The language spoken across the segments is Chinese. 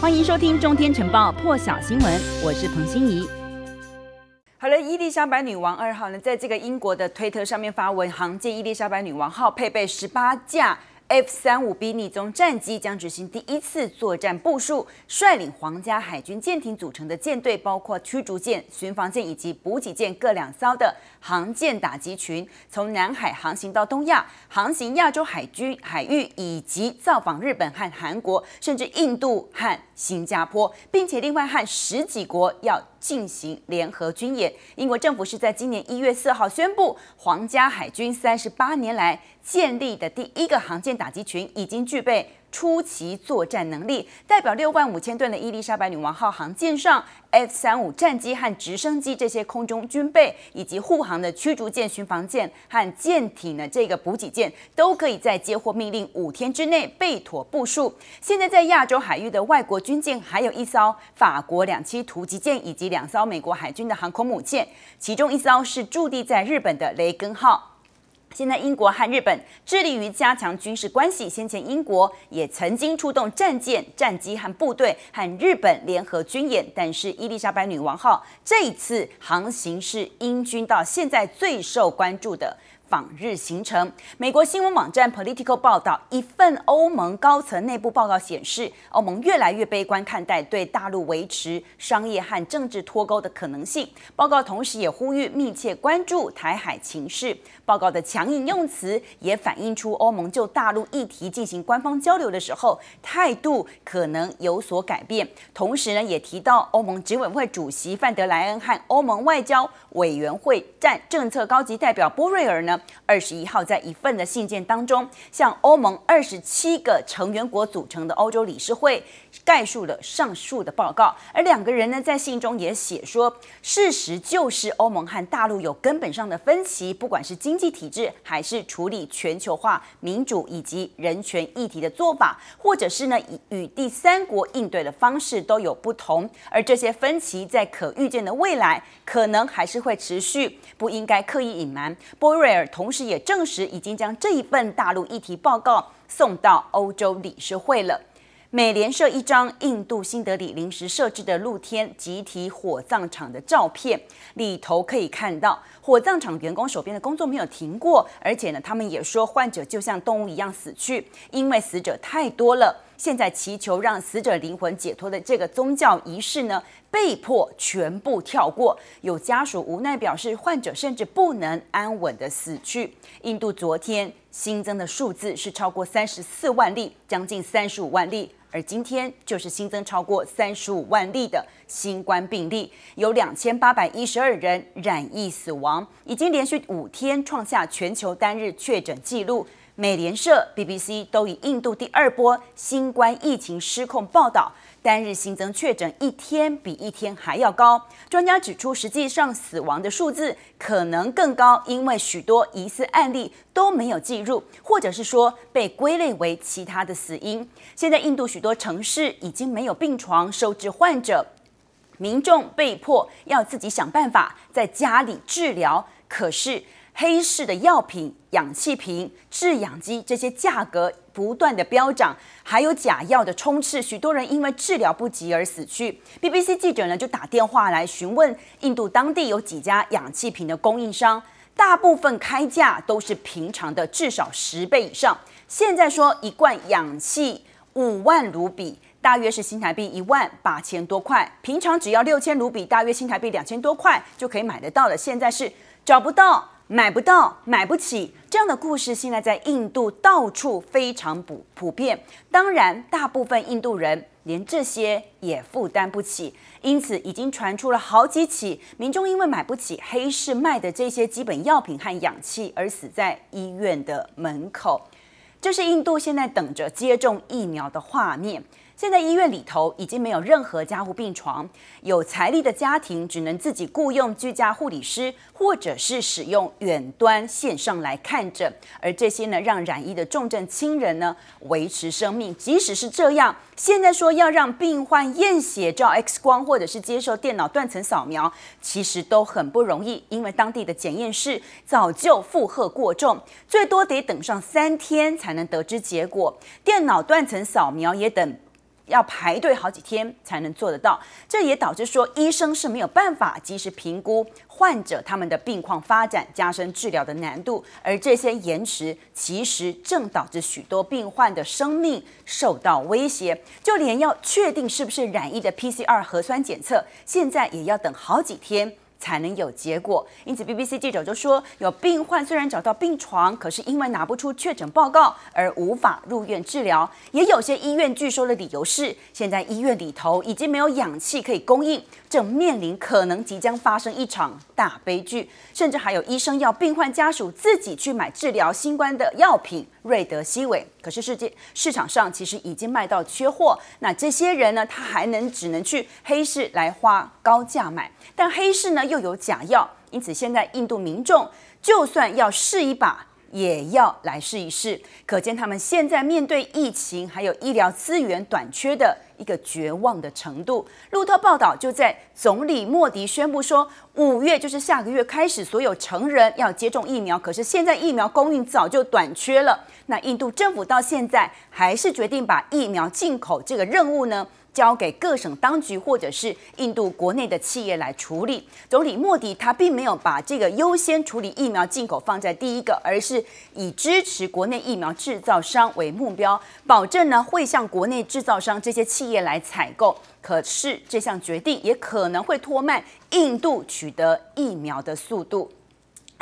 欢迎收听《中天晨报》破晓新闻，我是彭欣怡。好了，伊丽莎白女王二号呢，在这个英国的推特上面发文，航舰伊丽莎白女王号配备十八架。F 三五 B 逆踪战机将执行第一次作战部署，率领皇家海军舰艇组成的舰队，包括驱逐舰、巡防舰以及补给舰各两艘的航舰打击群，从南海航行到东亚，航行亚洲海军海域，以及造访日本和韩国，甚至印度和新加坡，并且另外和十几国要进行联合军演。英国政府是在今年一月四号宣布，皇家海军三十八年来建立的第一个航舰打击群已经具备出奇作战能力，代表六万五千吨的伊丽莎白女王号航舰上，F 三五战机和直升机这些空中军备，以及护航的驱逐舰、巡防舰和舰艇的这个补给舰，都可以在接获命令五天之内备妥部署。现在在亚洲海域的外国军舰，还有一艘法国两栖突击舰，以及两艘美国海军的航空母舰，其中一艘是驻地在日本的雷根号。现在，英国和日本致力于加强军事关系。先前，英国也曾经出动战舰、战机和部队和日本联合军演。但是，伊丽莎白女王号这一次航行是英军到现在最受关注的。访日行程，美国新闻网站 Politico 报道，一份欧盟高层内部报告显示，欧盟越来越悲观看待对大陆维持商业和政治脱钩的可能性。报告同时也呼吁密切关注台海情势。报告的强硬用词也反映出欧盟就大陆议题进行官方交流的时候态度可能有所改变。同时呢，也提到欧盟执委会主席范德莱恩和欧盟外交委员会战政策高级代表波瑞尔呢。二十一号，在一份的信件当中，向欧盟二十七个成员国组成的欧洲理事会概述了上述的报告。而两个人呢，在信中也写说，事实就是欧盟和大陆有根本上的分歧，不管是经济体制，还是处理全球化、民主以及人权议题的做法，或者是呢，与第三国应对的方式都有不同。而这些分歧在可预见的未来，可能还是会持续，不应该刻意隐瞒。波瑞尔。同时也证实，已经将这一份大陆议题报告送到欧洲理事会了。美联社一张印度新德里临时设置的露天集体火葬场的照片，里头可以看到火葬场员工手边的工作没有停过，而且呢，他们也说患者就像动物一样死去，因为死者太多了。现在祈求让死者灵魂解脱的这个宗教仪式呢，被迫全部跳过。有家属无奈表示，患者甚至不能安稳的死去。印度昨天新增的数字是超过三十四万例，将近三十五万例，而今天就是新增超过三十五万例的新冠病例，有两千八百一十二人染疫死亡，已经连续五天创下全球单日确诊纪录。美联社、BBC 都以印度第二波新冠疫情失控报道，单日新增确诊一天比一天还要高。专家指出，实际上死亡的数字可能更高，因为许多疑似案例都没有记录，或者是说被归类为其他的死因。现在，印度许多城市已经没有病床收治患者，民众被迫要自己想办法在家里治疗。可是，黑市的药品、氧气瓶、制氧机这些价格不断的飙涨，还有假药的充斥，许多人因为治疗不及而死去。BBC 记者呢就打电话来询问印度当地有几家氧气瓶的供应商，大部分开价都是平常的至少十倍以上。现在说一罐氧气五万卢比，大约是新台币一万八千多块，平常只要六千卢比，大约新台币两千多块就可以买得到了。现在是找不到。买不到、买不起这样的故事，现在在印度到处非常普普遍。当然，大部分印度人连这些也负担不起，因此已经传出了好几起民众因为买不起黑市卖的这些基本药品和氧气而死在医院的门口。这是印度现在等着接种疫苗的画面。现在医院里头已经没有任何加护病床，有财力的家庭只能自己雇佣居家护理师，或者是使用远端线上来看诊。而这些呢，让染疫的重症亲人呢维持生命。即使是这样，现在说要让病患验血、照 X 光，或者是接受电脑断层扫描，其实都很不容易，因为当地的检验室早就负荷过重，最多得等上三天才能得知结果。电脑断层扫描也等。要排队好几天才能做得到，这也导致说医生是没有办法及时评估患者他们的病况发展，加深治疗的难度，而这些延迟其实正导致许多病患的生命受到威胁，就连要确定是不是染疫的 PCR 核酸检测，现在也要等好几天。才能有结果，因此 BBC 记者就说，有病患虽然找到病床，可是因为拿不出确诊报告而无法入院治疗。也有些医院拒收的理由是，现在医院里头已经没有氧气可以供应，正面临可能即将发生一场大悲剧。甚至还有医生要病患家属自己去买治疗新冠的药品瑞德西韦，可是世界市场上其实已经卖到缺货。那这些人呢，他还能只能去黑市来花高价买，但黑市呢？又有假药，因此现在印度民众就算要试一把，也要来试一试。可见他们现在面对疫情还有医疗资源短缺的一个绝望的程度。路透报道，就在总理莫迪宣布说，五月就是下个月开始，所有成人要接种疫苗。可是现在疫苗供应早就短缺了，那印度政府到现在还是决定把疫苗进口这个任务呢，交给各省当局或者是印度国内的企业来处理。总理莫迪他并没有把这个优先处理疫苗进口放在第一个，而是以支持国内疫苗制造商为目标，保证呢会向国内制造商这些企业来采购。可是这项决定也可能会拖慢印度取得疫苗的速度。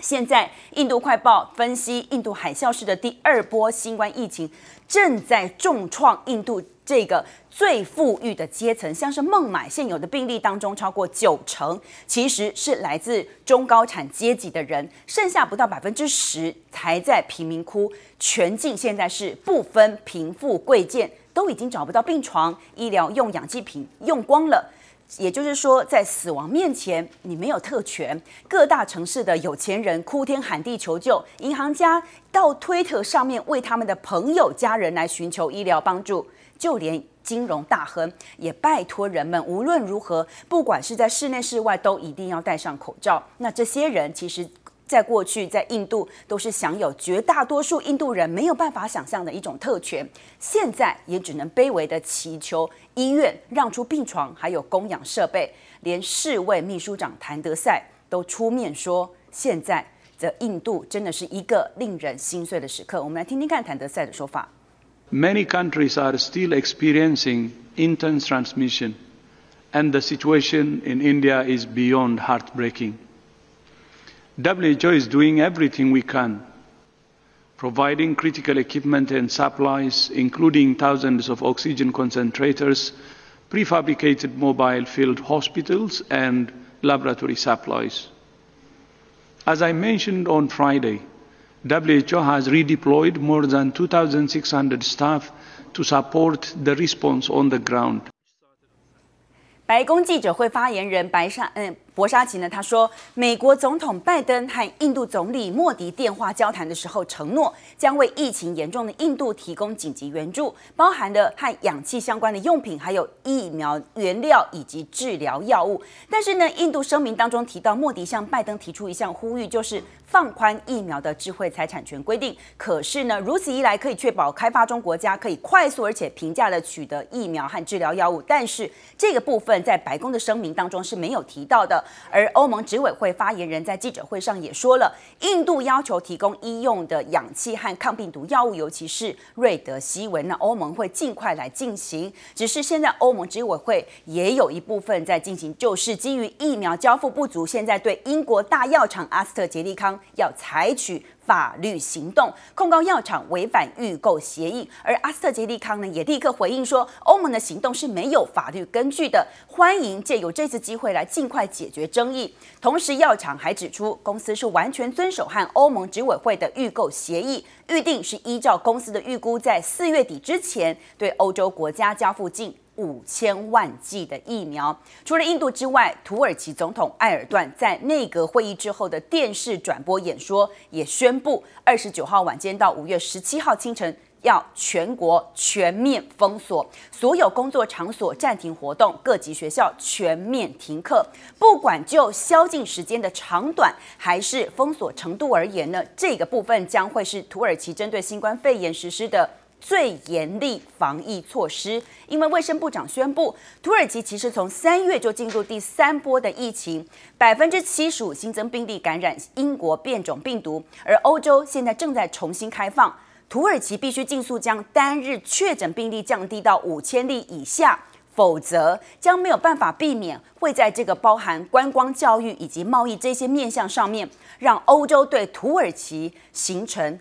现在，印度快报分析，印度海啸式的第二波新冠疫情正在重创印度这个最富裕的阶层，像是孟买现有的病例当中，超过九成其实是来自中高产阶级的人，剩下不到百分之十才在贫民窟。全境现在是不分贫富贵贱，都已经找不到病床，医疗用氧气瓶用光了。也就是说，在死亡面前，你没有特权。各大城市的有钱人哭天喊地求救，银行家到推特上面为他们的朋友、家人来寻求医疗帮助，就连金融大亨也拜托人们，无论如何，不管是在室内室外，都一定要戴上口罩。那这些人其实。在过去，在印度都是享有绝大多数印度人没有办法想象的一种特权，现在也只能卑微的祈求医院让出病床，还有供氧设备。连世卫秘书长谭德赛都出面说，现在的印度真的是一个令人心碎的时刻。我们来听听看谭德赛的说法。Many countries are still experiencing intense transmission, and the situation in India is beyond heartbreaking. WHO is doing everything we can, providing critical equipment and supplies, including thousands of oxygen concentrators, prefabricated mobile field hospitals, and laboratory supplies. As I mentioned on Friday, WHO has redeployed more than 2,600 staff to support the response on the ground. 白宫记者会发言人白沙嗯。 博沙奇呢？他说，美国总统拜登和印度总理莫迪电话交谈的时候，承诺将为疫情严重的印度提供紧急援助，包含了和氧气相关的用品，还有疫苗原料以及治疗药物。但是呢，印度声明当中提到，莫迪向拜登提出一项呼吁，就是放宽疫苗的智慧财产权规定。可是呢，如此一来可以确保开发中国家可以快速而且平价的取得疫苗和治疗药物。但是这个部分在白宫的声明当中是没有提到的。而欧盟执委会发言人在记者会上也说了，印度要求提供医用的氧气和抗病毒药物，尤其是瑞德西韦，那欧盟会尽快来进行。只是现在欧盟执委会也有一部分在进行，就是基于疫苗交付不足，现在对英国大药厂阿斯特捷利康要采取。法律行动控告药厂违反预购协议，而阿斯特捷利康呢也立刻回应说，欧盟的行动是没有法律根据的，欢迎借由这次机会来尽快解决争议。同时，药厂还指出，公司是完全遵守和欧盟执委会的预购协议，预定是依照公司的预估，在四月底之前对欧洲国家交付近五千万剂的疫苗。除了印度之外，土耳其总统埃尔段在内阁会议之后的电视转播演说也宣布，二十九号晚间到五月十七号清晨要全国全面封锁，所有工作场所暂停活动，各级学校全面停课。不管就宵禁时间的长短，还是封锁程度而言呢，这个部分将会是土耳其针对新冠肺炎实施的。最严厉防疫措施，因为卫生部长宣布，土耳其其实从三月就进入第三波的疫情，百分之七十五新增病例感染英国变种病毒，而欧洲现在正在重新开放，土耳其必须尽速将单日确诊病例降低到五千例以下，否则将没有办法避免会在这个包含观光、教育以及贸易这些面向上面，让欧洲对土耳其形成。